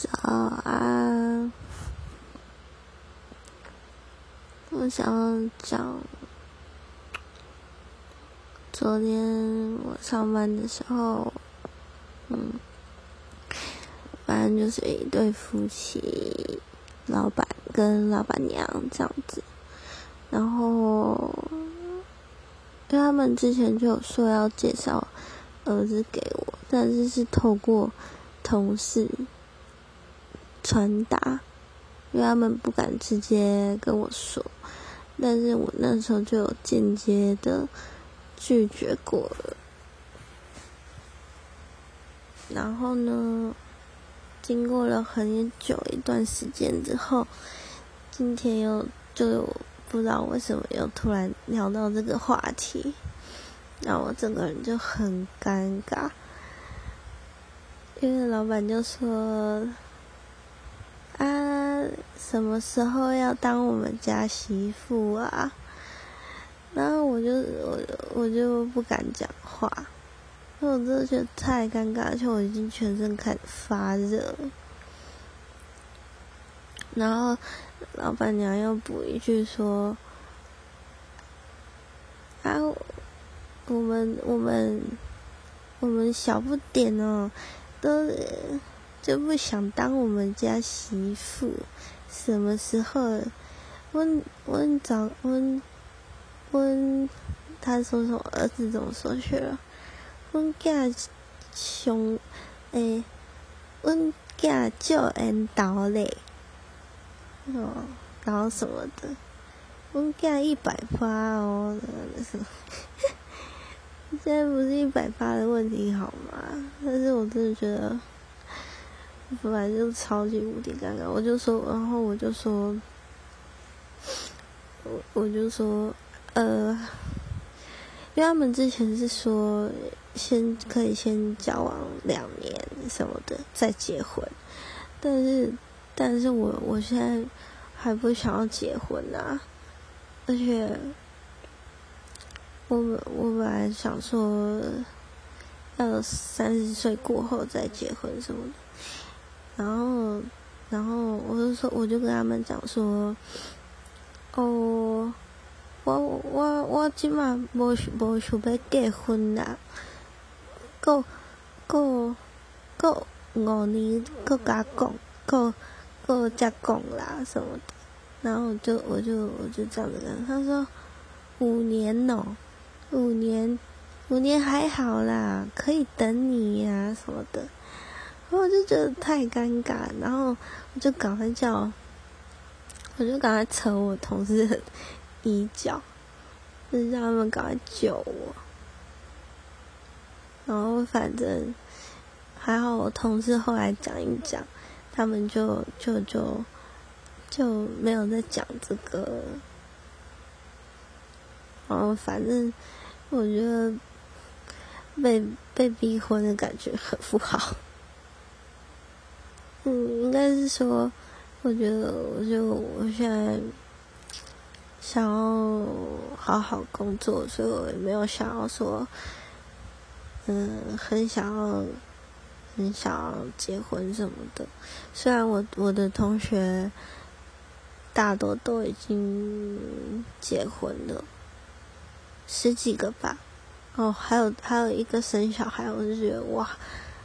早安，我想讲昨天我上班的时候，嗯，反正就是一对夫妻，老板跟老板娘这样子，然后因为他们之前就有说要介绍儿子给我，但是是透过同事。传达，因为他们不敢直接跟我说，但是我那时候就有间接的拒绝过了。然后呢，经过了很久一段时间之后，今天又就不知道为什么又突然聊到这个话题，然后我整个人就很尴尬，因为老板就说。什么时候要当我们家媳妇啊？然后我就我我就不敢讲话，因为我真的觉得太尴尬，而且我已经全身开始发热。然后老板娘又补一句说：“啊，我们我们我们小不点哦，都。”就不想当我们家媳妇，什么时候？问问找问问，他说说？儿子怎么说去了？问家熊诶，问家叫人倒嘞，哦，然后什么的？问家一百八哦，什么？现在不是一百八的问题好吗？但是我真的觉得。本来就超级无敌尴尬，我就说，然后我就说，我我就说，呃，因为他们之前是说，先可以先交往两年什么的再结婚，但是，但是我我现在还不想要结婚啊，而且，我我本来想说，要三十岁过后再结婚什么的。然后，然后我就说，我就跟他们讲说，哦，我我我今晚无无想要结婚啦，过过过五年，过加讲，过过再讲啦什么的。然后就我就我就这样子跟他说，五年哦，五年，五年还好啦，可以等你呀什么的。我就觉得太尴尬，然后我就赶快叫，我就赶快扯我同事的衣角，就是让他们赶快救我。然后反正还好，我同事后来讲一讲，他们就就就就没有再讲这个。然后反正我觉得被被逼婚的感觉很不好。嗯，应该是说，我觉得，我就我现在想要好好工作，所以我也没有想要说，嗯，很想要，很想要结婚什么的。虽然我我的同学大多都已经结婚了，十几个吧。哦，还有还有一个生小孩，我就觉得哇，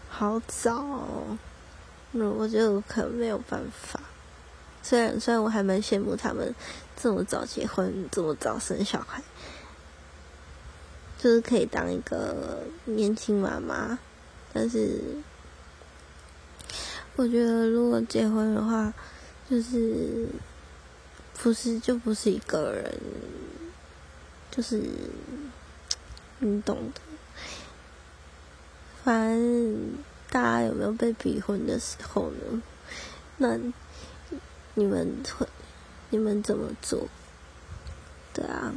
好早。哦。我觉得我可能没有办法，虽然虽然我还蛮羡慕他们这么早结婚，这么早生小孩，就是可以当一个年轻妈妈，但是我觉得如果结婚的话，就是不是就不是一个人，就是你懂的，反正。大家有没有被逼婚的时候呢？那你们会，你们怎么做？对啊。